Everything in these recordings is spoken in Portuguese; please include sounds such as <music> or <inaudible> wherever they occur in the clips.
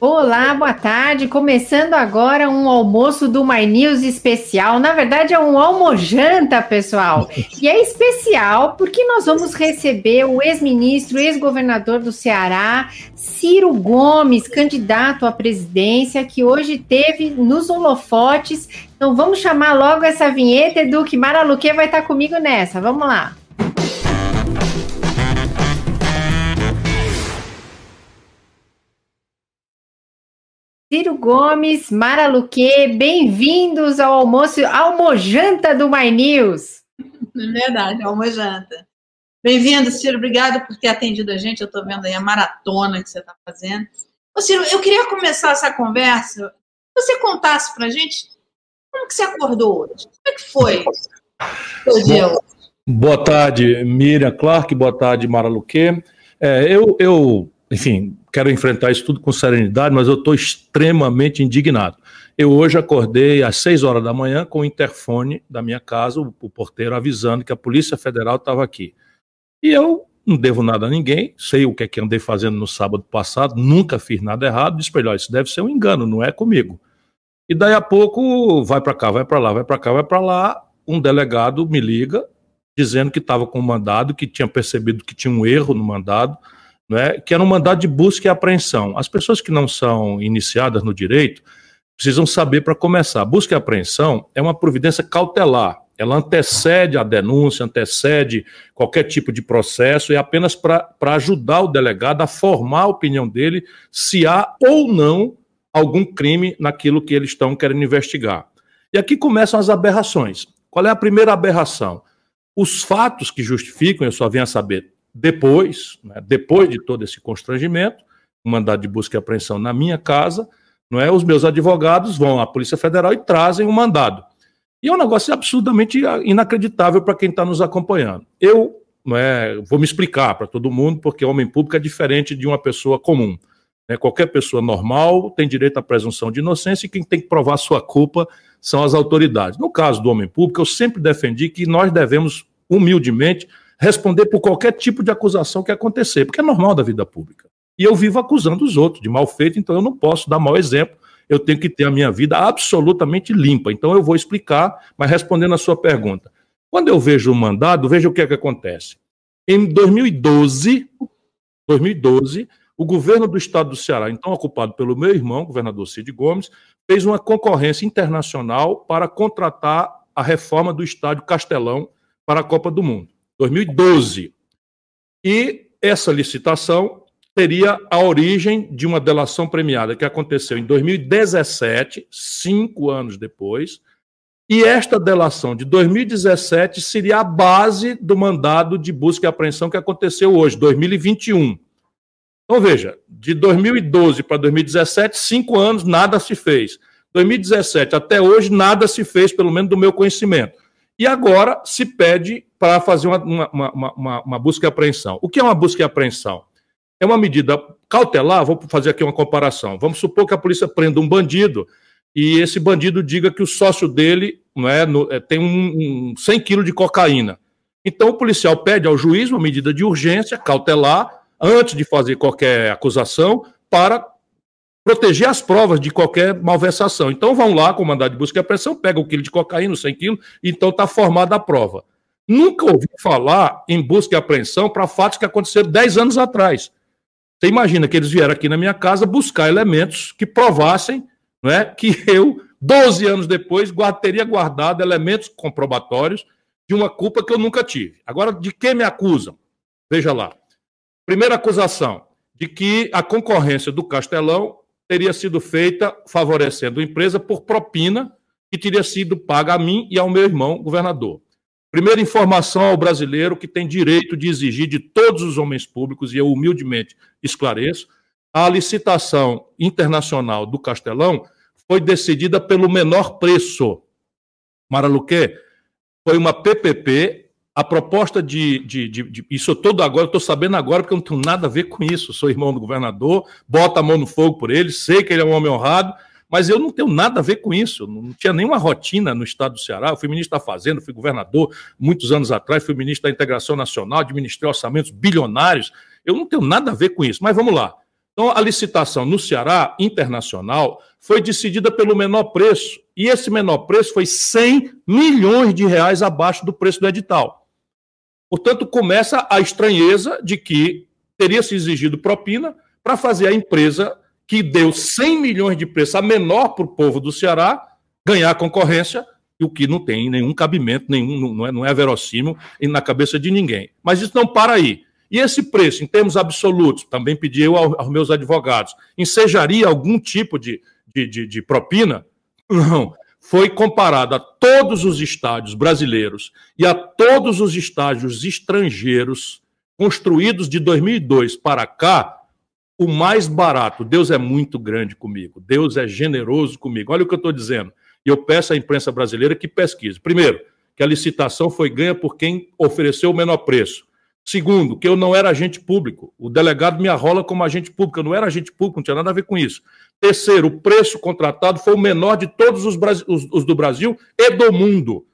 Olá, boa tarde. Começando agora um almoço do My News especial. Na verdade, é um almojanta, pessoal. <laughs> E é especial porque nós vamos receber o ex-ministro, ex-governador do Ceará, Ciro Gomes, candidato à presidência, que hoje teve nos holofotes. Então vamos chamar logo essa vinheta, Edu, que Maraluque vai estar comigo nessa. Vamos lá. Ciro Gomes, Mara Luque, bem-vindos ao almoço, almojanta do My News. <laughs> É verdade, almojanta. Bem-vindo, Ciro, obrigado por ter atendido a gente, eu estou vendo aí a maratona que você está fazendo. Ô, Ciro, eu queria começar essa conversa, você contasse para a gente como que você acordou hoje, como é que foi o dia hoje? Boa tarde, Miriam Clark, boa tarde, Mara Luque. É, eu, eu enfim, quero enfrentar isso tudo com serenidade, mas eu estou extremamente indignado. Eu hoje acordei às 6 horas da manhã com o interfone da minha casa, o, o porteiro avisando que a Polícia Federal estava aqui. E eu não devo nada a ninguém, sei o que é que andei fazendo no sábado passado, nunca fiz nada errado, disse para isso deve ser um engano, não é comigo. E daí a pouco, vai para cá, vai para lá, vai para cá, vai para lá, um delegado me liga, dizendo que estava com um mandado, que tinha percebido que tinha um erro no mandado, né, que era um mandado de busca e apreensão. As pessoas que não são iniciadas no direito precisam saber para começar. Busca e apreensão é uma providência cautelar. Ela antecede a denúncia, antecede qualquer tipo de processo, é apenas para ajudar o delegado a formar a opinião dele se há ou não algum crime naquilo que eles estão querendo investigar. E aqui começam as aberrações. Qual é a primeira aberração? Os fatos que justificam, eu só venho a saber depois, né, depois de todo esse constrangimento, um mandado de busca e apreensão na minha casa, não é? Os meus advogados vão à Polícia Federal e trazem o um mandado. E é um negócio absolutamente inacreditável para quem está nos acompanhando. Eu não é, vou me explicar para todo mundo, porque homem público é diferente de uma pessoa comum. Né? Qualquer pessoa normal tem direito à presunção de inocência e quem tem que provar sua culpa são as autoridades. No caso do homem público, eu sempre defendi que nós devemos, humildemente, responder por qualquer tipo de acusação que acontecer, porque é normal da vida pública. E eu vivo acusando os outros de mal feito, então eu não posso dar mau exemplo. Eu tenho que ter a minha vida absolutamente limpa. Então eu vou explicar, mas respondendo a sua pergunta. Quando eu vejo o mandado, veja o que é que acontece. Em 2012, 2012, o governo do estado do Ceará, então ocupado pelo meu irmão, governador Cid Gomes, fez uma concorrência internacional para contratar a reforma do estádio Castelão para a Copa do Mundo. 2012. E essa licitação teria a origem de uma delação premiada que aconteceu em 2017, cinco anos depois, e esta delação de 2017 seria a base do mandado de busca e apreensão que aconteceu hoje, 2021. Então, veja, de 2012 para 2017, cinco anos, nada se fez. 2017 até hoje, nada se fez, pelo menos do meu conhecimento. E agora se pede para fazer uma, uma, uma, uma, busca e apreensão. O que é uma busca e apreensão? É uma medida cautelar, vou fazer aqui uma comparação. Vamos supor que a polícia prenda um bandido e esse bandido diga que o sócio dele não é, no, é tem um, um 100 quilos de cocaína. Então o policial pede ao juiz uma medida de urgência cautelar antes de fazer qualquer acusação para proteger as provas de qualquer malversação. Então vão lá com o mandado de busca e apreensão, pega o quilo de cocaína, 100 quilos, então está formada a prova. Nunca ouvi falar em busca e apreensão para fatos que aconteceram 10 anos atrás. Você imagina que eles vieram aqui na minha casa buscar elementos que provassem não é, que eu, 12 anos depois, guard, teria guardado elementos comprobatórios de uma culpa que eu nunca tive. Agora, de que me acusam? Veja lá. Primeira acusação, de que a concorrência do Castelão teria sido feita favorecendo a empresa por propina que teria sido paga a mim e ao meu irmão, governador. Primeira informação ao brasileiro que tem direito de exigir de todos os homens públicos, e eu humildemente esclareço, a licitação internacional do Castelão foi decidida pelo menor preço. Maraluque foi uma PPP a proposta de, de, de, de isso todo agora, estou sabendo agora porque eu não tenho nada a ver com isso. Sou irmão do governador, bota a mão no fogo por ele, sei que ele é um homem honrado, mas eu não tenho nada a ver com isso. Não tinha nenhuma rotina no estado do Ceará. Eu fui ministro da Fazenda, fui governador muitos anos atrás, fui ministro da Integração Nacional, administrei orçamentos bilionários. Eu não tenho nada a ver com isso. Mas vamos lá. Então, a licitação no Ceará, internacional, foi decidida pelo menor preço, e esse menor preço foi 100 milhões de reais abaixo do preço do edital. Portanto, começa a estranheza de que teria se exigido propina para fazer a empresa que deu 100 milhões de preço a menor para o povo do Ceará ganhar a concorrência, o que não tem nenhum cabimento, nenhum, não, é, não é verossímil na cabeça de ninguém. Mas isso não para aí. E esse preço, em termos absolutos, também pedi eu aos meus advogados, ensejaria algum tipo de, de, de, de propina? Não. Foi comparado a todos os estádios brasileiros e a todos os estádios estrangeiros construídos de 2002 para cá, o mais barato. Deus é muito grande comigo. Deus é generoso comigo. Olha o que eu estou dizendo. E eu peço à imprensa brasileira que pesquise. Primeiro, que a licitação foi ganha por quem ofereceu o menor preço. Segundo, que eu não era agente público. O delegado me arrola como agente público. Eu não era agente público, não tinha nada a ver com isso. Terceiro, o preço contratado foi o menor de todos os, os, os do Brasil e do mundo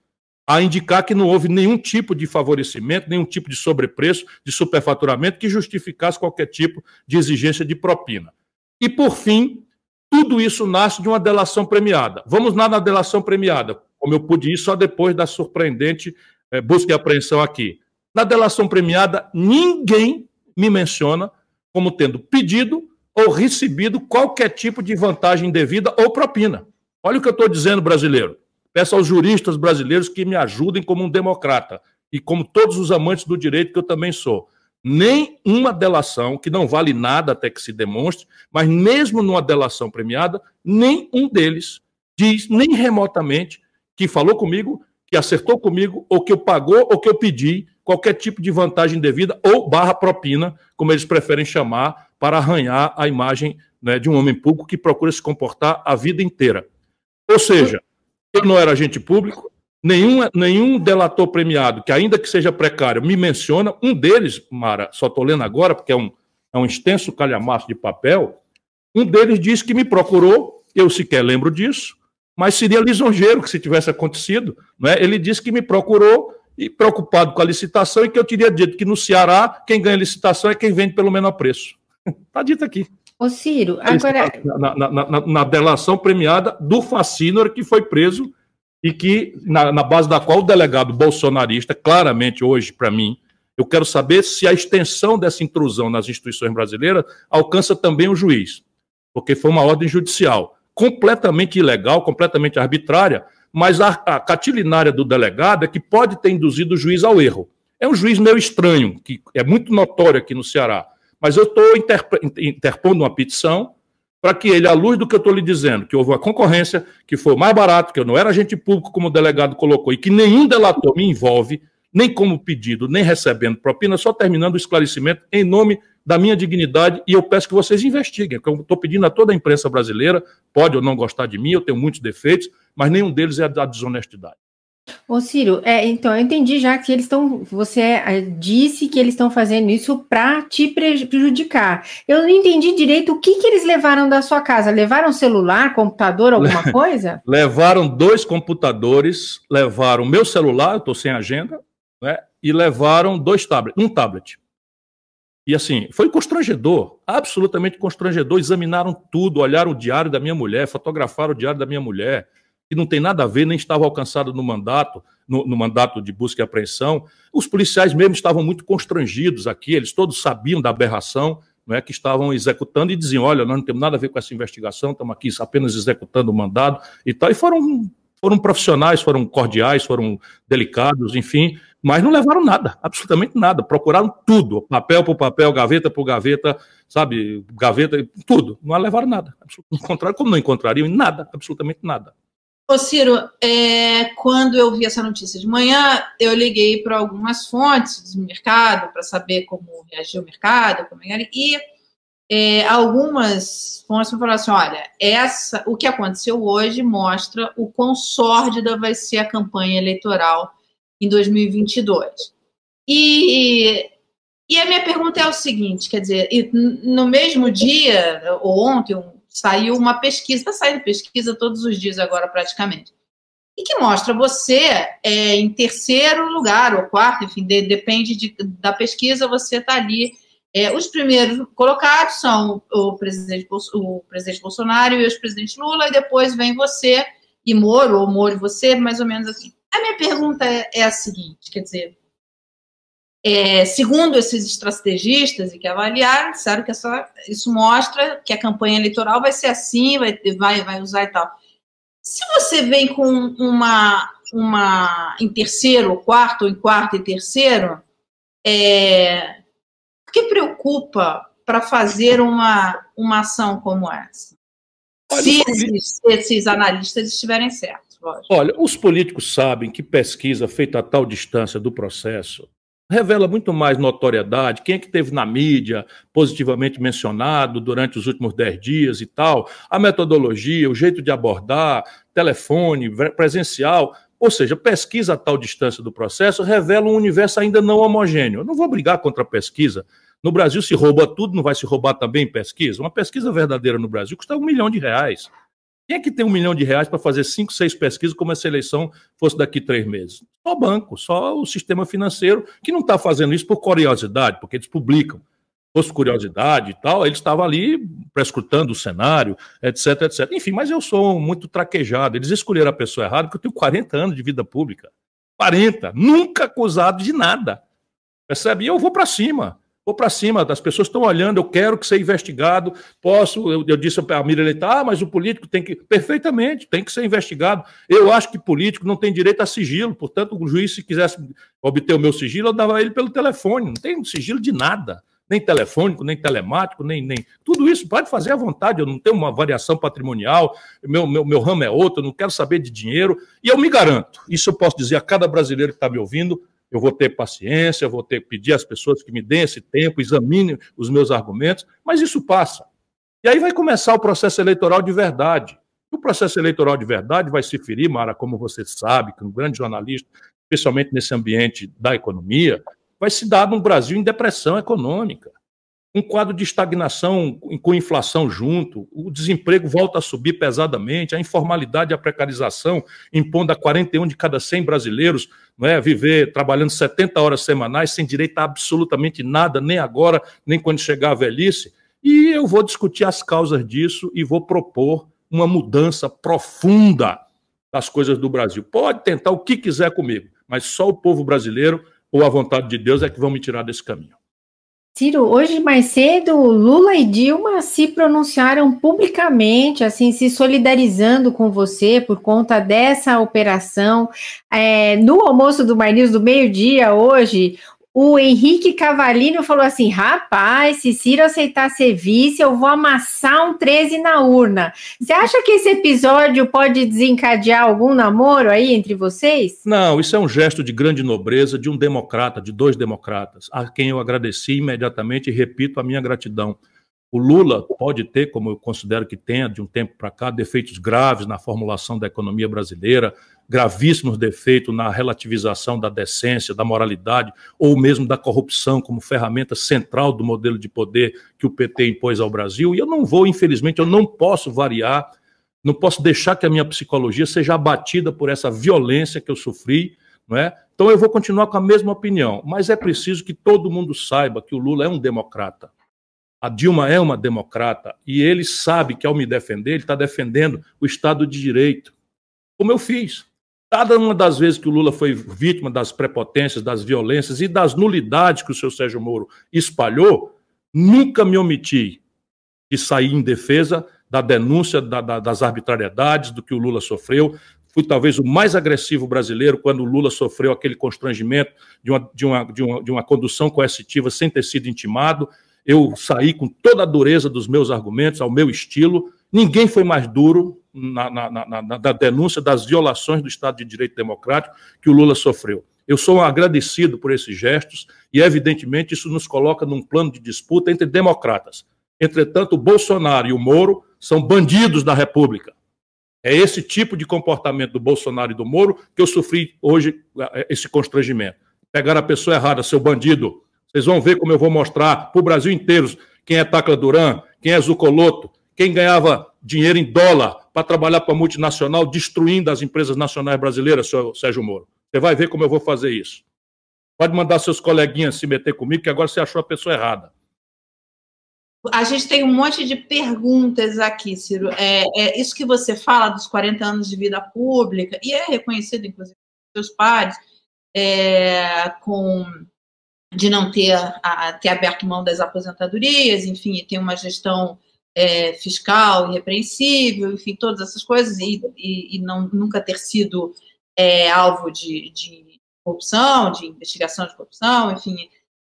a indicar que não houve nenhum tipo de favorecimento, nenhum tipo de sobrepreço, de superfaturamento que justificasse qualquer tipo de exigência de propina. E, por fim, tudo isso nasce de uma delação premiada. Vamos lá na delação premiada, como eu pude ir só depois da surpreendente é, busca e apreensão aqui. Na delação premiada, ninguém me menciona como tendo pedido ou recebido qualquer tipo de vantagem devida ou propina. Olha o que eu estou dizendo, brasileiro. Peço aos juristas brasileiros que me ajudem como um democrata e como todos os amantes do direito que eu também sou. Nem uma delação, que não vale nada até que se demonstre, mas mesmo numa delação premiada, nem um deles diz, nem remotamente, que falou comigo, que acertou comigo, ou que eu pagou, ou que eu pedi qualquer tipo de vantagem devida ou barra propina, como eles preferem chamar, para arranhar a imagem né, de um homem público que procura se comportar a vida inteira. Ou seja, eu não era agente público, nenhum, nenhum delator premiado, que ainda que seja precário, me menciona. Um deles, Mara, só estou lendo agora, porque é um, é um extenso calhamaço de papel. Um deles disse que me procurou, eu sequer lembro disso, mas seria lisonjeiro que se tivesse acontecido. Né? Ele disse que me procurou e preocupado com a licitação e que eu teria dito que no Ceará quem ganha licitação é quem vende pelo menor preço. Está <laughs> dito aqui. Ô, Ciro, agora. Na, na, na, na, delação premiada do Facínor, que foi preso e que, na, na base da qual o delegado bolsonarista, claramente hoje, para mim, eu quero saber se a extensão dessa intrusão nas instituições brasileiras alcança também o juiz, porque foi uma ordem judicial completamente ilegal, completamente arbitrária, mas a, a catilinária do delegado é que pode ter induzido o juiz ao erro. É um juiz meio estranho, que é muito notório aqui no Ceará mas eu estou interpondo uma petição para que ele, à luz do que eu estou lhe dizendo, que houve uma concorrência, que foi mais barato, que eu não era agente público, como o delegado colocou, e que nenhum delator me envolve, nem como pedido, nem recebendo propina, só terminando o esclarecimento em nome da minha dignidade, e eu peço que vocês investiguem, eu estou pedindo a toda a imprensa brasileira, pode ou não gostar de mim, eu tenho muitos defeitos, mas nenhum deles é a desonestidade. Ô Ciro, é, então eu entendi já que eles estão. Você é, disse que eles estão fazendo isso para te prejudicar. Eu não entendi direito o que, que eles levaram da sua casa. Levaram celular, computador, alguma <laughs> coisa? levaram dois computadores, levaram meu celular, eu estou sem agenda, né? E levaram dois tablets, um tablet. E assim, foi constrangedor, absolutamente constrangedor. Examinaram tudo, olharam o diário da minha mulher, fotografaram o diário da minha mulher que não tem nada a ver, nem estava alcançado no mandato, no, no, mandato de busca e apreensão. Os policiais mesmo estavam muito constrangidos aqui, eles todos sabiam da aberração não é, que estavam executando e diziam: olha, nós não temos nada a ver com essa investigação, estamos aqui apenas executando o mandado e tal. E foram, foram profissionais, foram cordiais, foram delicados, enfim, mas não levaram nada, absolutamente nada. Procuraram tudo, papel por papel, gaveta por gaveta, sabe, gaveta, tudo. Não levaram nada. Encontraram, como não encontrariam, nada, absolutamente nada. Ô Ciro, é, quando eu vi essa notícia de manhã, eu liguei para algumas fontes do mercado para saber como reagiu o mercado, como era, e é, algumas fontes falaram assim: olha, essa, o que aconteceu hoje mostra o quão sórdida vai ser a campanha eleitoral em 2022. E, e a minha pergunta é o seguinte: quer dizer, no mesmo dia, ou ontem, saiu uma pesquisa, está saindo pesquisa todos os dias agora praticamente, e que mostra você é, em terceiro lugar ou quarto, enfim, de, depende de, da pesquisa, você está ali É, os primeiros colocados são o presidente, o presidente Bolsonaro e o ex-presidente Lula, e depois vem você e Moro, ou Moro e você, mais ou menos assim. A minha pergunta é, é a seguinte, quer dizer, é, segundo esses estrategistas e que avaliaram, disseram que essa, isso mostra que a campanha eleitoral vai ser assim, vai, vai, vai usar e tal. Se você vem com uma, uma em terceiro, quarto, ou em quarto e terceiro, é, o que preocupa para fazer uma, uma ação como essa? Olha, se esses, esses, analistas estiverem certos. Lógico. Olha, os políticos sabem que pesquisa feita a tal distância do processo revela muito mais notoriedade, quem é que teve na mídia positivamente mencionado durante os últimos dez dias e tal, a metodologia, o jeito de abordar, telefone, presencial, ou seja, pesquisa a tal distância do processo revela um universo ainda não homogêneo. Eu não vou brigar contra a pesquisa. No Brasil se rouba tudo, não vai se roubar também pesquisa? Uma pesquisa verdadeira no Brasil custa um milhão de reais. Quem é que tem um milhão de reais para fazer cinco, seis pesquisas como essa eleição fosse daqui três meses? Só banco, só o sistema financeiro, que não está fazendo isso por curiosidade, porque eles publicam. Fosse curiosidade e tal, eles estavam ali prescrutando o cenário, etc, etc. Enfim, mas eu sou muito traquejado. Eles escolheram a pessoa errada, porque eu tenho 40 anos de vida pública. 40, nunca acusado de nada. Percebe? E eu vou para cima vou para cima, as pessoas estão olhando, eu quero que seja investigado, posso, eu, eu disse para a Miriam Leite, ah, mas o político tem que, perfeitamente, tem que ser investigado. Eu acho que político não tem direito a sigilo, portanto, o juiz, se quisesse obter o meu sigilo, eu dava ele pelo telefone, não tem sigilo de nada, nem telefônico, nem telemático, nem, nem, tudo isso pode fazer à vontade, eu não tenho uma variação patrimonial, meu, meu, meu ramo é outro, eu não quero saber de dinheiro, e eu me garanto, isso eu posso dizer a cada brasileiro que está me ouvindo, eu vou ter paciência, eu vou ter que pedir às pessoas que me deem esse tempo, examinem os meus argumentos, mas isso passa. E aí vai começar o processo eleitoral de verdade. O processo eleitoral de verdade vai se ferir, Mara, como você sabe, que um grande jornalista, especialmente nesse ambiente da economia, vai se dar num Brasil em depressão econômica um quadro de estagnação com inflação junto, o desemprego volta a subir pesadamente, a informalidade e a precarização impondo a 41 de cada 100 brasileiros é, viver trabalhando 70 horas semanais sem direito a absolutamente nada, nem agora, nem quando chegar a velhice. E eu vou discutir as causas disso e vou propor uma mudança profunda das coisas do Brasil. Pode tentar o que quiser comigo, mas só o povo brasileiro ou a vontade de Deus é que vão me tirar desse caminho. Ciro, hoje mais cedo, Lula e Dilma se pronunciaram publicamente, assim, se solidarizando com você por conta dessa operação. É, no almoço do Mais News do meio-dia hoje, o Henrique Cavalino falou assim: rapaz, se Ciro aceitar ser vice, eu vou amassar um 13 na urna. Você acha que esse episódio pode desencadear algum namoro aí entre vocês? Não, isso é um gesto de grande nobreza de um democrata, de dois democratas, a quem eu agradeci imediatamente e repito a minha gratidão. O Lula pode ter, como eu considero que tenha, de um tempo para cá, defeitos graves na formulação da economia brasileira, gravíssimos defeitos na relativização da decência, da moralidade, ou mesmo da corrupção como ferramenta central do modelo de poder que o PT impôs ao Brasil. E eu não vou, infelizmente, eu não posso variar, não posso deixar que a minha psicologia seja abatida por essa violência que eu sofri, não é? Então eu vou continuar com a mesma opinião, mas é preciso que todo mundo saiba que o Lula é um democrata. A Dilma é uma democrata e ele sabe que ao me defender, ele está defendendo o Estado de Direito, como eu fiz. Cada uma das vezes que o Lula foi vítima das prepotências, das violências e das nulidades que o seu Sérgio Moro espalhou, nunca me omiti de sair em defesa da denúncia da, da, das arbitrariedades, do que o Lula sofreu. Fui talvez o mais agressivo brasileiro quando o Lula sofreu aquele constrangimento de uma, de uma, de uma, de uma condução coercitiva sem ter sido intimado. Eu saí com toda a dureza dos meus argumentos, ao meu estilo. Ninguém foi mais duro, na, na, na, na, denúncia das violações do Estado de Direito Democrático que o Lula sofreu. Eu sou agradecido por esses gestos e, evidentemente, isso nos coloca num plano de disputa entre democratas. Entretanto, o Bolsonaro e o Moro são bandidos da República. É esse tipo de comportamento do Bolsonaro e do Moro que eu sofri hoje, eh, esse constrangimento. Pegar a pessoa errada, seu bandido. Vocês vão ver como eu vou mostrar para o Brasil inteiro quem é Tacla Duran, quem é Zucoloto, quem ganhava dinheiro em dólar para trabalhar para multinacional, destruindo as empresas nacionais brasileiras, senhor Sérgio Moro. Você vai ver como eu vou fazer isso. Pode mandar seus coleguinhas se meter comigo, que agora você achou a pessoa errada. a gente tem um monte de perguntas aqui, Ciro. É, é, isso que você fala dos 40 anos de vida pública, e é reconhecido, inclusive, pelos seus pares, é, com de não ter, a, ter aberto mão das aposentadorias, enfim, ter uma gestão é, fiscal irrepreensível, enfim, todas essas coisas, e, e, e não, nunca ter sido é, alvo de, de, corrupção, de investigação de corrupção, enfim.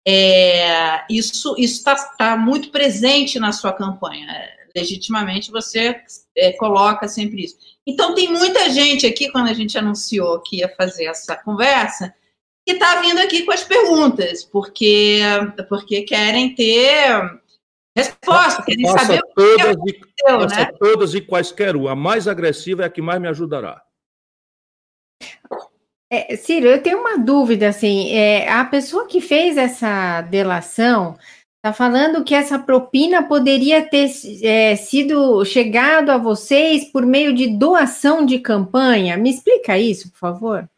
É, isso está tá muito presente na sua campanha. Legitimamente você é, coloca sempre isso. Então, tem muita gente aqui, quando a gente anunciou que ia fazer essa conversa, que está vindo aqui com as perguntas, porque, porque querem ter resposta, querem faça saber todas o que aconteceu, e, né? todas e quaisquer A mais agressiva é a que mais me ajudará. É, Ciro, eu tenho uma dúvida, assim, é, a pessoa que fez essa delação está falando que essa propina poderia ter é, sido chegado a vocês por meio de doação de campanha. Me explica isso, por favor.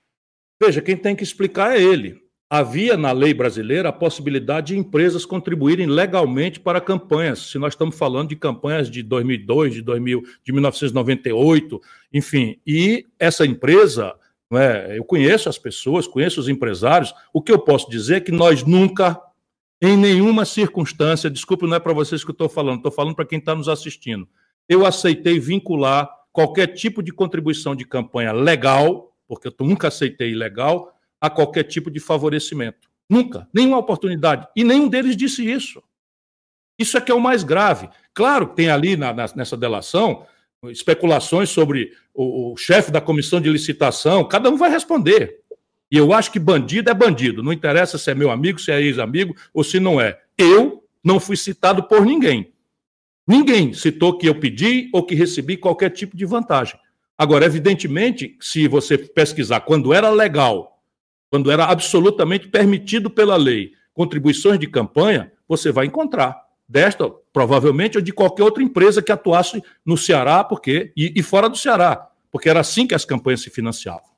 Veja, quem tem que explicar é ele. Havia na lei brasileira a possibilidade de empresas contribuírem legalmente para campanhas. Se nós estamos falando de campanhas de 2002, de 2000, de 1998, enfim. E essa empresa, é, eu conheço as pessoas, conheço os empresários. O que eu posso dizer é que nós nunca, em nenhuma circunstância, desculpe, não é para vocês que eu estou falando, estou falando para quem está nos assistindo. Eu aceitei vincular qualquer tipo de contribuição de campanha legal porque eu nunca aceitei ilegal, a qualquer tipo de favorecimento. Nunca, nenhuma oportunidade. E nenhum deles disse isso. Isso é que é o mais grave. Claro que tem ali na, nessa delação especulações sobre o, o chefe da comissão de licitação, cada um vai responder. E eu acho que bandido é bandido, não interessa se é meu amigo, se é ex-amigo ou se não é. Eu não fui citado por ninguém. Ninguém citou que eu pedi ou que recebi qualquer tipo de vantagem. Agora, evidentemente, se você pesquisar quando era legal, quando era absolutamente permitido pela lei, contribuições de campanha, você vai encontrar desta, provavelmente, ou de qualquer outra empresa que atuasse no Ceará, porque e, e fora do Ceará, porque era assim que as campanhas se financiavam.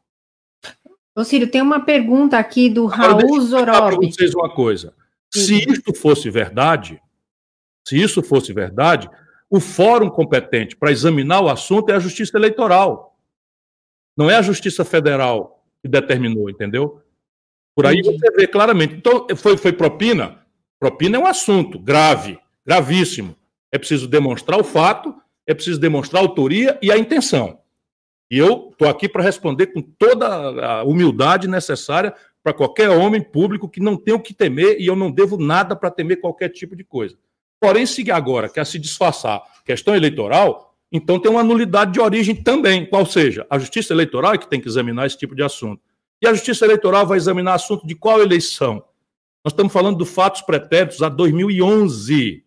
Ô, Círio, tem uma pergunta aqui do Agora, Raul Zorobi. Para vocês uma coisa. Se isso fosse verdade, se isso fosse verdade, o fórum competente para examinar o assunto é a Justiça Eleitoral. Não é a Justiça Federal que determinou, entendeu? Por aí você vê claramente. Então, foi, foi propina? Propina é um assunto grave, gravíssimo. É preciso demonstrar o fato, é preciso demonstrar a autoria e a intenção. E eu estou aqui para responder com toda a humildade necessária para qualquer homem público que não tem o que temer e eu não devo nada para temer qualquer tipo de coisa. Porém, se agora quer se disfarçar questão eleitoral, então tem uma nulidade de origem também, qual seja, a Justiça Eleitoral é que tem que examinar esse tipo de assunto. E a Justiça Eleitoral vai examinar assunto de qual eleição? Nós estamos falando dos fatos pretéritos a 2011,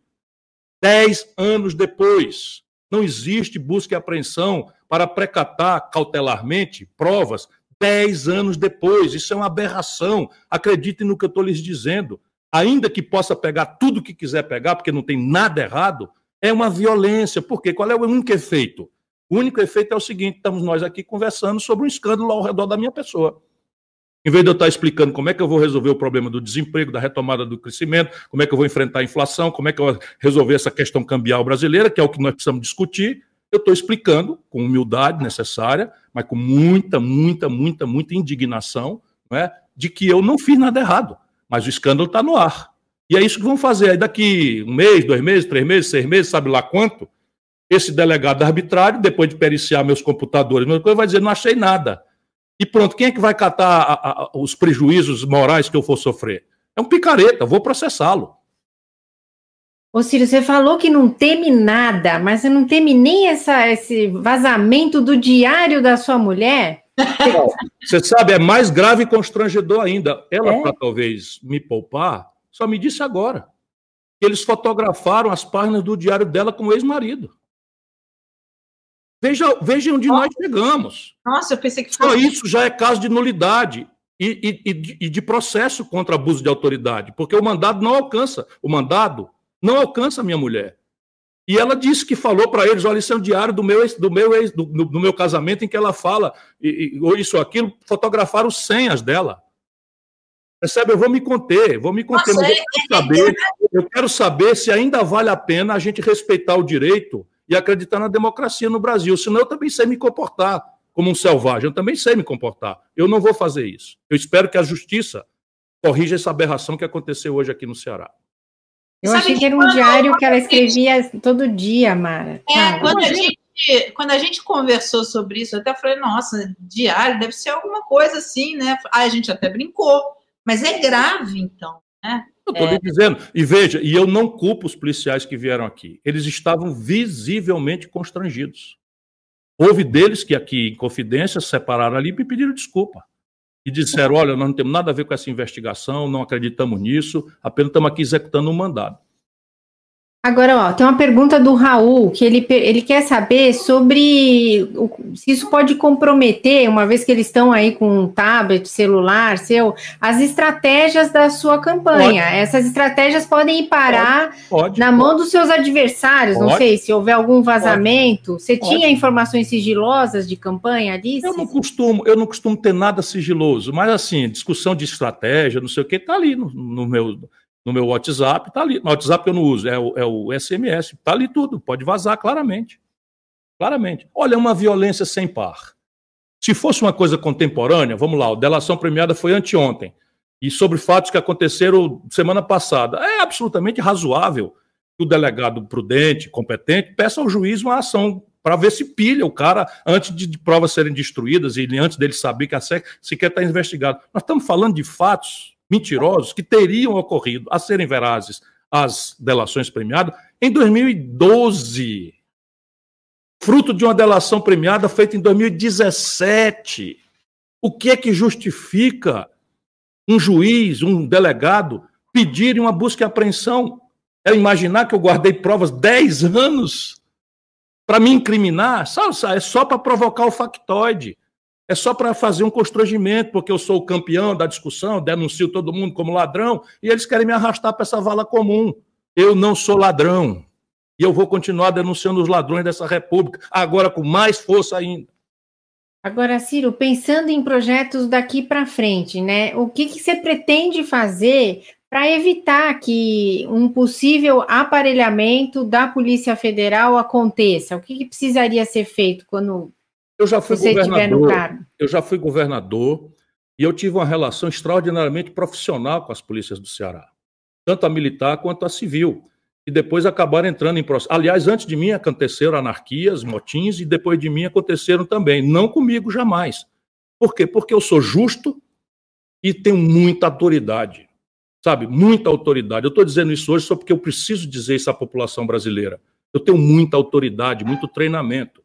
dez anos depois. Não existe busca e apreensão para precatar cautelarmente provas dez anos depois. Isso é uma aberração. Acreditem no que eu estou lhes dizendo ainda que possa pegar tudo que quiser pegar, porque não tem nada errado, é uma violência. Por quê? Qual é o único efeito? O único efeito é o seguinte: estamos nós aqui conversando sobre um escândalo ao redor da minha pessoa. Em vez de eu estar explicando como é que eu vou resolver o problema do desemprego, da retomada do crescimento, como é que eu vou enfrentar a inflação, como é que eu vou resolver essa questão cambial brasileira, que é o que nós precisamos discutir, eu estou explicando com humildade necessária, mas com muita, muita, muita, muita indignação, não é, de que eu não fiz nada errado. Mas o escândalo está no ar. E é isso que vão fazer. Aí daqui um mês, dois meses, três meses, seis meses, sabe lá quanto, esse delegado arbitrário, depois de periciar meus computadores, vai dizer, não achei nada. E pronto, quem é que vai catar a, a, os prejuízos morais que eu for sofrer? É um picareta, vou processá-lo. Ô Ciro, você falou que não teme nada, mas você não teme nem essa, esse vazamento do diário da sua mulher? Você sabe, é mais grave e constrangedor ainda. Ela, é? para talvez me poupar, só me disse agora. Eles fotografaram as páginas do diário dela com o ex-marido. Veja, veja onde nós chegamos. Nossa, eu pensei que foi. Só isso já é caso de nulidade e, e, e de processo contra abuso de autoridade, porque o mandado não alcança. O mandado não alcança a minha mulher. E ela disse que falou para eles: olha, isso é um diário do meu, do meu, do, do meu casamento, em que ela fala, e, e, ou isso ou aquilo, fotografaram senhas dela. Percebe? Eu vou me conter, vou me conter, Nossa, mas eu quero, saber, eu quero saber se ainda vale a pena a gente respeitar o direito e acreditar na democracia no Brasil. Senão eu também sei me comportar como um selvagem, eu também sei me comportar. Eu não vou fazer isso. Eu espero que a justiça corrija essa aberração que aconteceu hoje aqui no Ceará. Eu Sabe achei que era um diário que ela escrevia todo dia, Mara. É, quando a, gente, quando a gente conversou sobre isso, eu até falei, nossa, diário deve ser alguma coisa assim, né? Aí a gente até brincou. Mas é grave, então, né? Eu estou é... lhe dizendo. E veja, e eu não culpo os policiais que vieram aqui. Eles estavam visivelmente constrangidos. Houve deles que aqui, em confidência, separaram ali e me pediram desculpa. E disseram: olha, nós não temos nada a ver com essa investigação, não acreditamos nisso, apenas estamos aqui executando um mandado. Agora, ó, tem uma pergunta do Raul, que ele, ele quer saber sobre o, se isso pode comprometer, uma vez que eles estão aí com um tablet, celular, seu, as estratégias da sua campanha. Pode. Essas estratégias podem ir parar pode, pode, na mão dos seus adversários, não sei, se houver algum vazamento. Você tinha informações sigilosas de campanha ali? Eu não costumo, eu não costumo ter nada sigiloso, mas assim, discussão de estratégia, não sei o que, está ali no, no meu no meu WhatsApp, está ali. No WhatsApp eu não uso, é o, é o SMS, está ali tudo, pode vazar claramente. Claramente. Olha, uma violência sem par. Se fosse uma coisa contemporânea, vamos lá, a delação premiada foi anteontem, e sobre fatos que aconteceram semana passada. É absolutamente razoável que o delegado prudente, competente, peça ao juiz uma ação para ver se pilha o cara antes de, provas serem destruídas e antes dele saber que a SEC sequer está investigado. Nós estamos falando de fatos mentirosos que teriam ocorrido a serem verazes as delações premiadas em 2012. Fruto de uma delação premiada feita em 2017. O que é que justifica um juiz, um delegado, pedirem uma busca e apreensão? É imaginar que eu guardei provas 10 anos para me incriminar? É só para provocar o factoide é só para fazer um constrangimento, porque eu sou o campeão da discussão, denuncio todo mundo como ladrão, e eles querem me arrastar para essa vala comum. Eu não sou ladrão. E eu vou continuar denunciando os ladrões dessa república, agora com mais força ainda. Agora, Ciro, pensando em projetos daqui para frente, né? O que, que você pretende fazer para evitar que um possível aparelhamento da Polícia Federal aconteça? O que, que precisaria ser feito quando eu já fui Você governador. Eu já fui governador e eu tive uma relação extraordinariamente profissional com as polícias do Ceará, tanto a militar quanto a civil. E depois acabaram entrando em processo. Aliás, antes de mim aconteceram anarquias, motins, e depois de mim aconteceram também. Não comigo, jamais. Por quê? Porque eu sou justo e tenho muita autoridade. Sabe? Muita autoridade. Eu estou dizendo isso hoje só porque eu preciso dizer isso à população brasileira. Eu tenho muita autoridade, muito treinamento.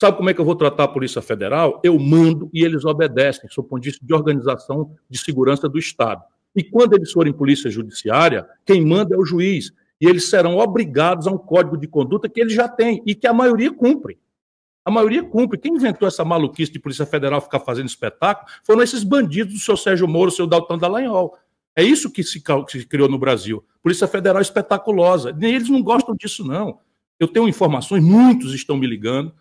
Sabe como é que eu vou tratar a Polícia Federal? Eu mando e eles obedecem, sob o ponto de vista de organização de segurança do Estado. E quando eles forem polícia judiciária, quem manda é o juiz. E eles serão obrigados a um código de conduta que eles já têm e que a maioria cumpre. A maioria cumpre. Quem inventou essa maluquice de Polícia Federal ficar fazendo espetáculo foram esses bandidos do seu Sérgio Moro, seu Dalton Dallagnol. É isso que se, criou no Brasil. Polícia Federal espetaculosa. Nem eles não gostam disso, não. Eu tenho informações, muitos estão me ligando,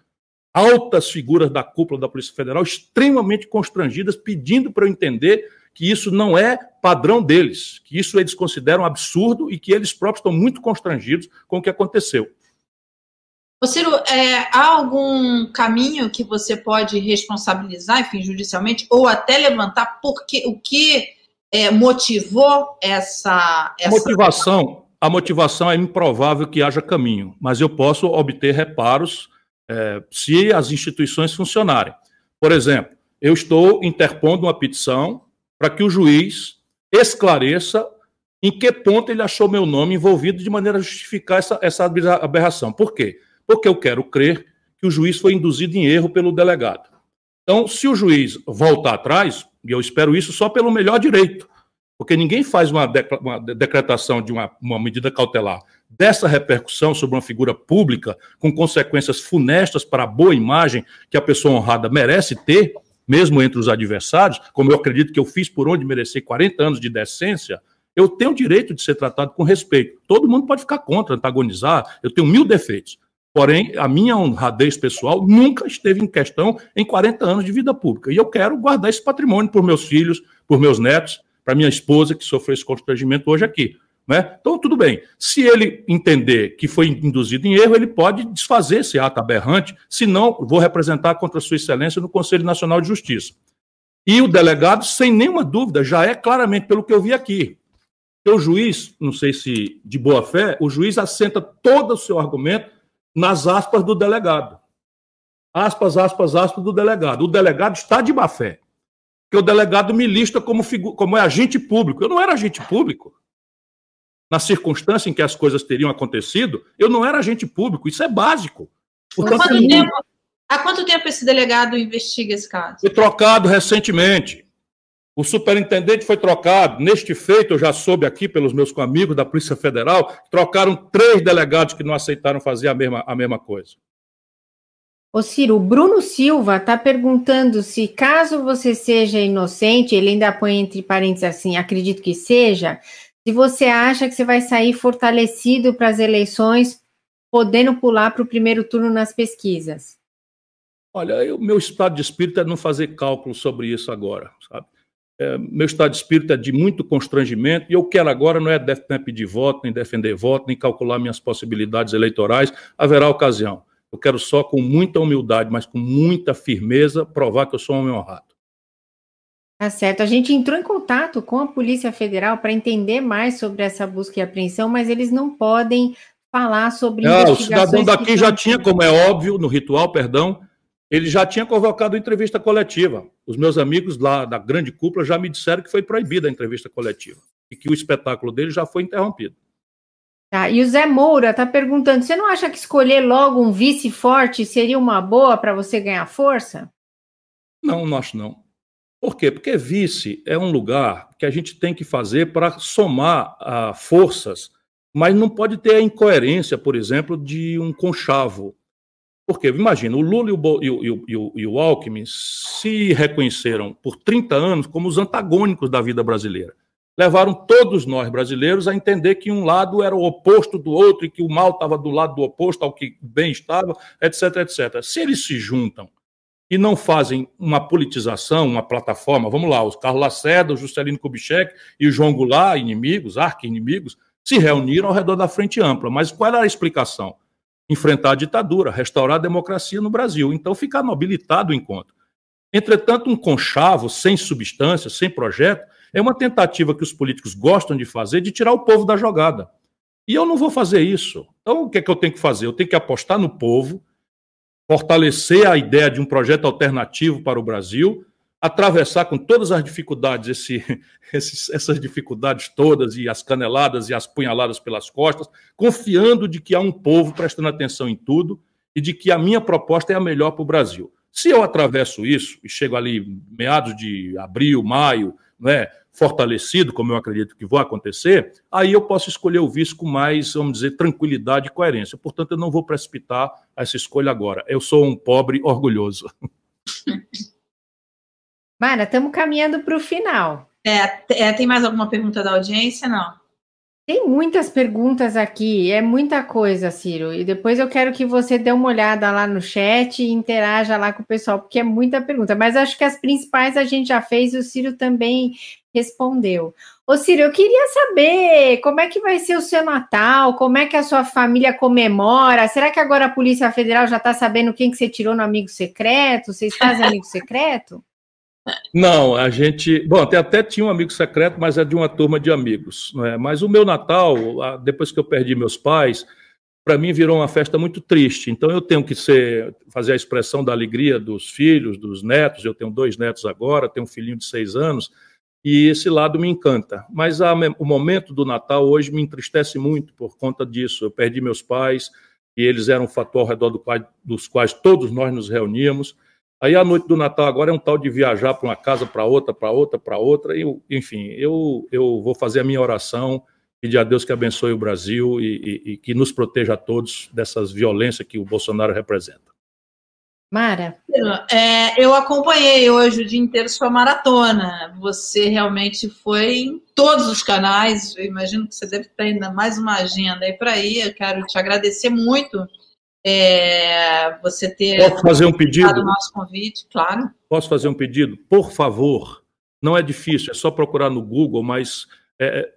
altas figuras da cúpula da Polícia Federal extremamente constrangidas, pedindo para eu entender que isso não é padrão deles, que isso eles consideram absurdo e que eles próprios estão muito constrangidos com o que aconteceu. Ô Ciro, é, há algum caminho que você pode responsabilizar, enfim, judicialmente, ou até levantar porque o que é, motivou essa, essa. Motivação, a motivação é improvável que haja caminho, mas eu posso obter reparos é, se as instituições funcionarem. Por exemplo, eu estou interpondo uma petição para que o juiz esclareça em que ponto ele achou meu nome envolvido de maneira a justificar essa, essa aberração. Por quê? Porque eu quero crer que o juiz foi induzido em erro pelo delegado. Então, se o juiz voltar atrás, e eu espero isso só pelo melhor direito, porque ninguém faz uma, decretação de uma, uma medida cautelar dessa repercussão sobre uma figura pública, com consequências funestas para a boa imagem que a pessoa honrada merece ter, mesmo entre os adversários, como eu acredito que eu fiz por onde merecer 40 anos de decência, eu tenho o direito de ser tratado com respeito. Todo mundo pode ficar contra, antagonizar, eu tenho mil defeitos. Porém, a minha honradez pessoal nunca esteve em questão em 40 anos de vida pública. E eu quero guardar esse patrimônio por meus filhos, por meus netos, para minha esposa, que sofreu esse constrangimento hoje aqui. Né? Então, tudo bem. Se ele entender que foi induzido em erro, ele pode desfazer esse ato aberrante, se não, vou representar contra Sua Excelência no Conselho Nacional de Justiça. E o delegado, sem nenhuma dúvida, já é claramente pelo que eu vi aqui. O juiz, não sei se de boa fé, o juiz assenta todo o seu argumento nas aspas do delegado. Aspas, aspas, aspas do delegado. O delegado está de má fé. Porque o delegado me lista como, como é agente público. Eu não era agente público na circunstância em que as coisas teriam acontecido, eu não era agente público, isso é básico. Portanto, há, quanto tempo, há quanto tempo esse delegado investiga esse caso? Foi trocado recentemente. O superintendente foi trocado. Neste feito, eu já soube aqui pelos meus amigos da Polícia Federal, trocaram três delegados que não aceitaram fazer a mesma, a mesma coisa. Ô Ciro, o Bruno Silva está perguntando se caso você seja inocente, ele ainda põe entre parênteses assim, acredito que seja, se você acha que você vai sair fortalecido para as eleições, podendo pular para o primeiro turno nas pesquisas? Olha, o meu estado de espírito é não fazer cálculo sobre isso agora, sabe? É, meu estado de espírito é de muito constrangimento e eu quero agora não é pedir voto, nem defender voto, nem calcular minhas possibilidades eleitorais, haverá ocasião. Eu quero só, com muita humildade, mas com muita firmeza, provar que eu sou um homem honrado. Tá certo. A gente entrou em contato com a Polícia Federal para entender mais sobre essa busca e apreensão, mas eles não podem falar sobre ah, O cidadão daqui já tinha, como é óbvio, no ritual, perdão, ele já tinha convocado entrevista coletiva. Os meus amigos lá da grande cúpula já me disseram que foi proibida a entrevista coletiva e que o espetáculo dele já foi interrompido. Tá, e o Zé Moura está perguntando: você não acha que escolher logo um vice forte seria uma boa para você ganhar força? Não, não acho não. Por quê? Porque vice é um lugar que a gente tem que fazer para somar ah, forças, mas não pode ter a incoerência, por exemplo, de um conchavo. Porque, imagina, o Lula e o, e, o, e, o, e o Alckmin se reconheceram por 30 anos como os antagônicos da vida brasileira. Levaram todos nós brasileiros a entender que um lado era o oposto do outro e que o mal estava do lado do oposto ao que bem estava, etc, etc. Se eles se juntam e não fazem uma politização, uma plataforma. Vamos lá, os Carlos Lacerda, o Juscelino Kubitschek e o João Goulart, inimigos, arqui-inimigos, se reuniram ao redor da Frente Ampla. Mas qual era a explicação? Enfrentar a ditadura, restaurar a democracia no Brasil. Então, ficar nobilitado o encontro. Entretanto, um conchavo sem substância, sem projeto, é uma tentativa que os políticos gostam de fazer de tirar o povo da jogada. E eu não vou fazer isso. Então, o que é que eu tenho que fazer? Eu tenho que apostar no povo, fortalecer a ideia de um projeto alternativo para o Brasil, atravessar com todas as dificuldades, esse, <laughs> esses, essas dificuldades todas e as caneladas e as punhaladas pelas costas, confiando de que há um povo prestando atenção em tudo e de que a minha proposta é a melhor para o Brasil. Se eu atravesso isso e chego ali meados de abril, maio, né, fortalecido, como eu acredito que vai acontecer, aí eu posso escolher o vice com mais, vamos dizer, tranquilidade e coerência. Portanto, eu não vou precipitar essa escolha agora. Eu sou um pobre orgulhoso. Mara, estamos caminhando para o final. É, é, tem mais alguma pergunta da audiência? Não. Tem muitas perguntas aqui, é muita coisa, Ciro. E depois eu quero que você dê uma olhada lá no chat e interaja lá com o pessoal, porque é muita pergunta. Mas acho que as principais a gente já fez e o Ciro também respondeu. Ô, Ciro, eu queria saber como é que vai ser o seu Natal, como é que a sua família comemora. Será que agora a Polícia Federal já está sabendo quem que você tirou no amigo secreto? Vocês fazem amigo secreto? <laughs> Não, a gente. Bom, até, até tinha um amigo secreto, mas é de uma turma de amigos. Não é? Mas o meu Natal, depois que eu perdi meus pais, para mim virou uma festa muito triste. Então eu tenho que ser, fazer a expressão da alegria dos filhos, dos netos. Eu tenho dois netos agora, tenho um filhinho de seis anos, e esse lado me encanta. Mas a, o momento do Natal hoje me entristece muito por conta disso. Eu perdi meus pais, e eles eram um fator ao redor do dos quais todos nós nos reuníamos. Aí a noite do Natal agora é um tal de viajar para uma casa, para outra, para outra, para outra. E, enfim, eu, eu vou fazer a minha oração, pedir a Deus que abençoe o Brasil e, e, e que nos proteja a todos dessas violências que o Bolsonaro representa. Mara? É, eu acompanhei hoje o dia inteiro sua maratona. Você realmente foi em todos os canais. Eu imagino que você deve ter ainda mais uma agenda aí para ir. Eu quero te agradecer muito é, você ter Posso fazer um pedido? o nosso convite, claro. Posso fazer um pedido? Por favor, Não é difícil, é só procurar no Google, mas é,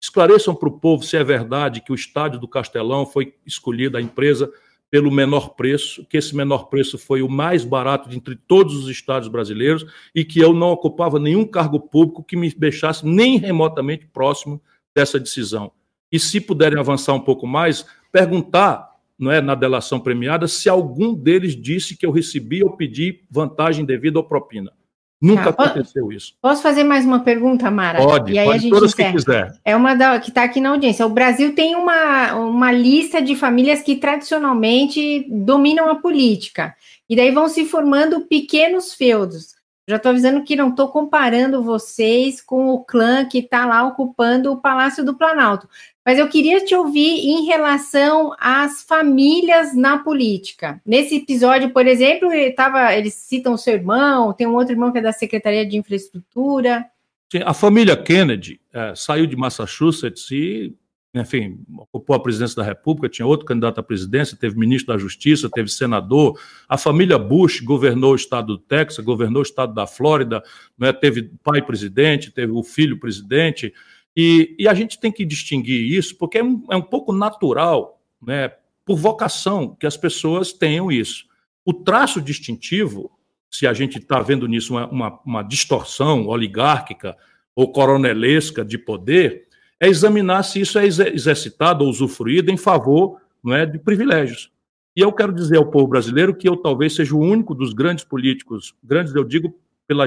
esclareçam para o povo se é verdade que o estádio do Castelão foi escolhido a empresa pelo menor preço, que esse menor preço foi o mais barato entre todos os estados brasileiros e que eu não ocupava nenhum cargo público que me deixasse nem remotamente próximo dessa decisão. E se puderem avançar um pouco mais, perguntar não é, na delação premiada se algum deles disse que eu recebi ou pedi vantagem devida ou propina. Nunca tá, aconteceu isso. Posso fazer mais uma pergunta, Mara? Pode, e aí pode a gente todas que quiser. É uma da, que está aqui na audiência. O Brasil tem uma, uma lista de famílias que tradicionalmente dominam a política. E daí vão se formando pequenos feudos. Já estou avisando que não estou comparando vocês com o clã que está lá ocupando o Palácio do Planalto. Mas eu queria te ouvir em relação às famílias na política. Nesse episódio, por exemplo, ele tava, eles citam o seu irmão, tem um outro irmão que é da Secretaria de Infraestrutura. Sim, a família Kennedy é, saiu de Massachusetts e, enfim, ocupou a presidência da República, tinha outro candidato à presidência, teve ministro da Justiça, teve senador. A família Bush governou o estado do Texas, governou o estado da Flórida, né, teve pai presidente, teve o filho presidente. E, e a gente tem que distinguir isso, porque é um, é um pouco natural, né, por vocação, que as pessoas tenham isso. O traço distintivo, se a gente está vendo nisso uma, uma, uma distorção oligárquica ou coronelesca de poder, é examinar se isso é exercitado ou usufruído em favor não é, de privilégios. E eu quero dizer ao povo brasileiro que eu talvez seja o único dos grandes políticos, grandes eu digo pela,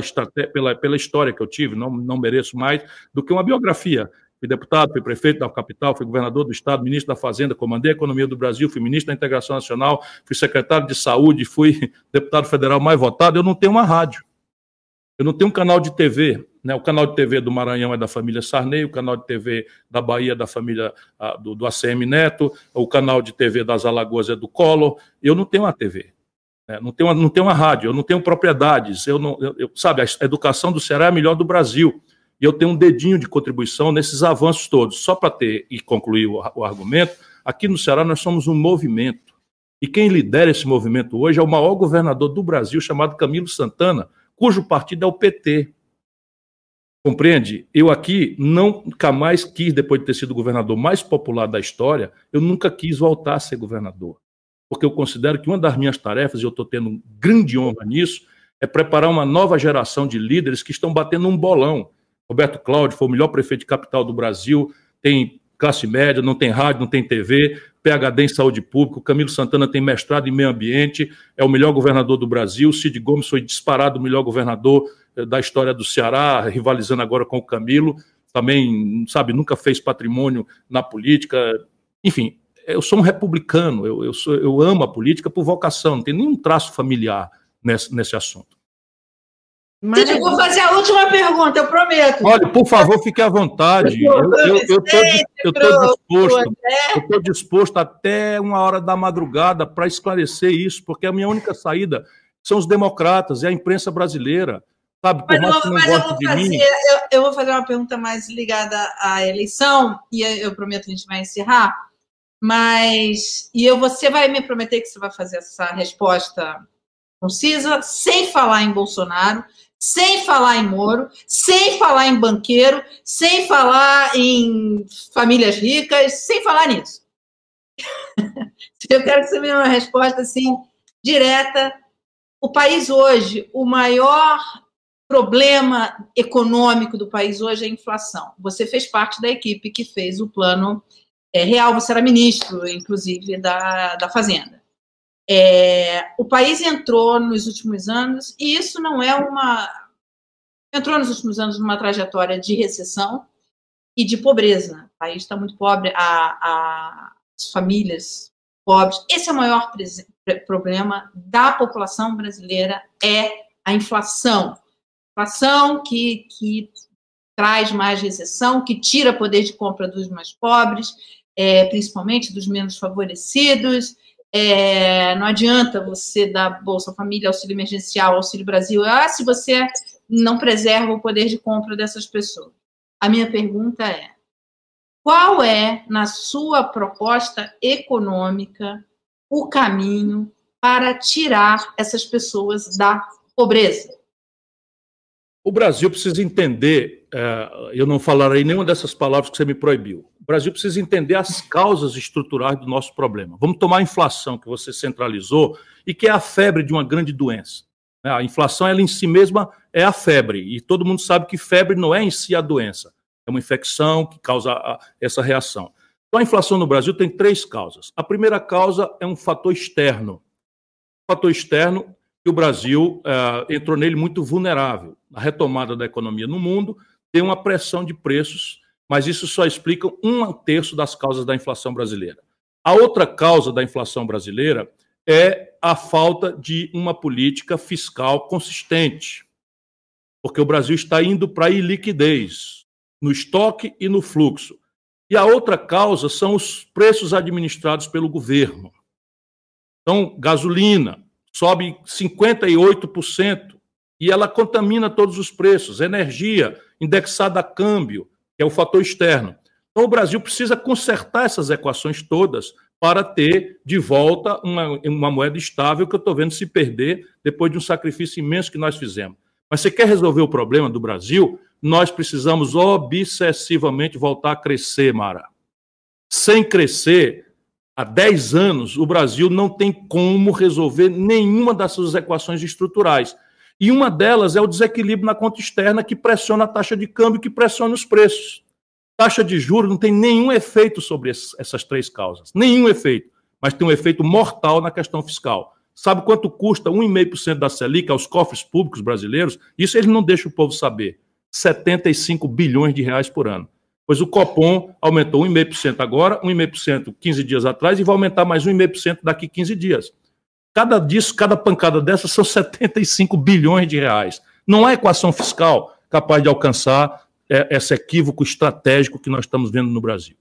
pela, pela história que eu tive, não, não mereço mais do que uma biografia. Fui deputado, fui prefeito da capital, fui governador do Estado, ministro da Fazenda, comandei a economia do Brasil, fui ministro da Integração Nacional, fui secretário de Saúde, fui <laughs> deputado federal mais votado. Eu não tenho uma rádio. Eu não tenho um canal de TV. Né? O canal de TV do Maranhão é da família Sarney, o canal de TV da Bahia é da família do, do ACM Neto, o canal de TV das Alagoas é do Collor. Eu não tenho uma TV. É, não, tem uma, não tem uma rádio, eu não tenho propriedades, eu não, eu, eu, sabe, a educação do Ceará é a melhor do Brasil. E eu tenho um dedinho de contribuição nesses avanços todos. Só para ter e concluir o, o argumento, aqui no Ceará nós somos um movimento. E quem lidera esse movimento hoje é o maior governador do Brasil, chamado Camilo Santana, cujo partido é o PT. Compreende? Eu aqui nunca mais quis, depois de ter sido o governador mais popular da história, eu nunca quis voltar a ser governador porque eu considero que uma das minhas tarefas, e eu estou tendo grande honra nisso, é preparar uma nova geração de líderes que estão batendo um bolão. Roberto Cláudio foi o melhor prefeito de capital do Brasil, tem classe média, não tem rádio, não tem TV, PHD em saúde pública, Camilo Santana tem mestrado em meio ambiente, é o melhor governador do Brasil, Cid Gomes foi disparado o melhor governador eh, da história do Ceará, rivalizando agora com o Camilo, também, sabe, nunca fez patrimônio na política, enfim, eu sou um republicano, eu, eu, sou, eu amo a política por vocação, não tem nenhum traço familiar nesse, nesse assunto. Mas eu vou fazer a última pergunta, eu prometo. Olha, por favor, fique à vontade. Eu estou disposto, eu disposto até uma hora da madrugada para esclarecer isso, porque a minha única saída são os democratas e a imprensa brasileira. Sabe, por mais que não goste de fazer, mim. Eu, eu, vou fazer uma pergunta mais ligada à eleição, e eu prometo que a gente vai encerrar. Mas, e eu, você vai me prometer que você vai fazer essa resposta concisa, sem falar em Bolsonaro, sem falar em Moro, sem falar em banqueiro, sem falar em famílias ricas, sem falar nisso. <laughs> Eu quero que você me dê uma resposta assim, direta. O país hoje, o maior problema econômico do país hoje é a inflação. Você fez parte da equipe que fez o plano é, real, você era ministro, inclusive, da, da Fazenda. É, o país entrou nos últimos anos, e isso não é uma. Entrou nos últimos anos numa trajetória de recessão e de pobreza. O país está muito pobre, a, a, as famílias pobres. Esse é o maior problema da população brasileira: é a inflação. Inflação que, que traz mais recessão, que tira poder de compra dos mais pobres, é, principalmente dos menos favorecidos. É, não adianta você dar Bolsa Família, auxílio emergencial, auxílio Brasil, ah, se você não preserva o poder de compra dessas pessoas. A minha pergunta é: qual é, na sua proposta econômica, o caminho para tirar essas pessoas da pobreza? O Brasil precisa entender, é, eu não falarei nenhuma dessas palavras que você me proibiu. O Brasil precisa entender as causas estruturais do nosso problema. Vamos tomar a inflação que você centralizou e que é a febre de uma grande doença. Né? A inflação, ela em si mesma é a febre, e todo mundo sabe que febre não é em si a doença, é uma infecção que causa essa reação. Então, a inflação no Brasil tem três causas. A primeira causa é um fator externo. O fator externo que o Brasil uh, entrou nele muito vulnerável. A retomada da economia no mundo tem uma pressão de preços, mas isso só explica um terço das causas da inflação brasileira. A outra causa da inflação brasileira é a falta de uma política fiscal consistente, porque o Brasil está indo para a iliquidez no estoque e no fluxo. E a outra causa são os preços administrados pelo governo. Então, gasolina, sobe 58% e ela contamina todos os preços. Energia indexada a câmbio, que é o fator externo. Então, o Brasil precisa consertar essas equações todas para ter de volta uma, uma moeda estável que eu estou vendo se perder depois de um sacrifício imenso que nós fizemos. Mas você quer resolver o problema do Brasil? Nós precisamos obsessivamente voltar a crescer, Mara. Sem crescer, há 10 anos, o Brasil não tem como resolver nenhuma dessas equações estruturais. E uma delas é o desequilíbrio na conta externa que pressiona a taxa de câmbio, que pressiona os preços. Taxa de juros não tem nenhum efeito sobre essas três causas. Nenhum efeito. Mas tem um efeito mortal na questão fiscal. Sabe quanto custa 1,5% da Selic aos cofres públicos brasileiros? Isso eles não deixam o povo saber. 75 bilhões de reais por ano. Pois o Copom aumentou 1,5% agora, 1,5% 15 dias atrás e vai aumentar mais 1,5% daqui 15 dias. Cada disso, cada pancada dessas são 75 bilhões de reais. Não há equação fiscal capaz de alcançar é, esse equívoco estratégico que nós estamos vendo no Brasil.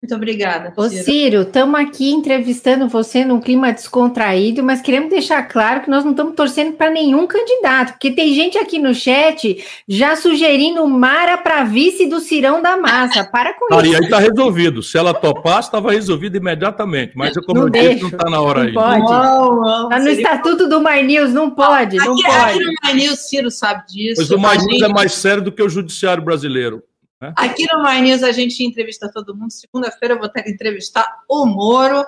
Muito obrigada. Ô, Ciro, estamos aqui entrevistando você num clima descontraído, mas queremos deixar claro que nós não estamos torcendo para nenhum candidato, porque tem gente aqui no chat já sugerindo Mara para vice do Cirão da Massa. <laughs> Para com ah, isso. aí está resolvido. Se ela topasse, estava resolvido imediatamente. Mas, como não eu disse, não está na hora não Pode. Está no estatuto do My News, não pode. Aqui, não pode. aqui no My News, Ciro sabe disso. Pois o My News é mais sério do que o judiciário brasileiro. Né? Aqui no My News a gente entrevista todo mundo. Segunda-feira eu vou ter que entrevistar o Moro.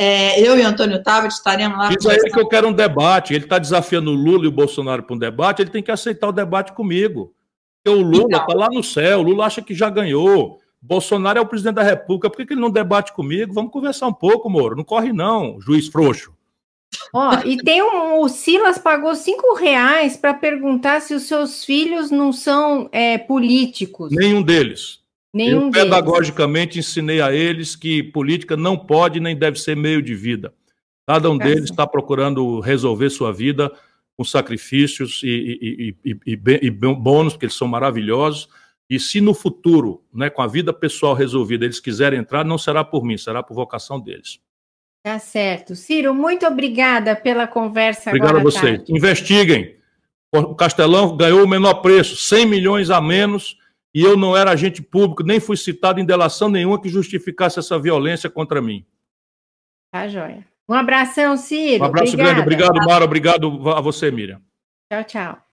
É, eu e Antônio Tabet estaremos lá. Diz aí que eu quero um debate. Ele está desafiando o Lula e o Bolsonaro para um debate, ele tem que aceitar o debate comigo. Porque o Lula está então, lá no céu, o Lula acha que já ganhou. Bolsonaro é o presidente da República, por que, que ele não debate comigo? Vamos conversar um pouco, Moro. Não corre, não, juiz frouxo. Ó, e tem um. O Silas pagou cinco reais para perguntar se os seus filhos não são é, políticos. Nenhum deles. Nenhum Eu deles. pedagogicamente ensinei a eles que política não pode nem deve ser meio de vida. Cada um deles está procurando resolver sua vida com sacrifícios e, e, e, e, bônus, porque eles são maravilhosos. E se no futuro, né, com a vida pessoal resolvida, eles quiserem entrar, não será por mim, será por vocação deles. Tá certo. Ciro, muito obrigada pela conversa. Obrigado a vocês. Tarde. Investiguem. O Castelão ganhou o menor preço, 100 milhões a menos, e eu não era agente público, nem fui citado em delação nenhuma que justificasse essa violência contra mim. Tá, joia. Um abração, Ciro. Um abraço Obrigada. grande. Obrigado, Mara. Obrigado a você, Miriam. Tchau, tchau.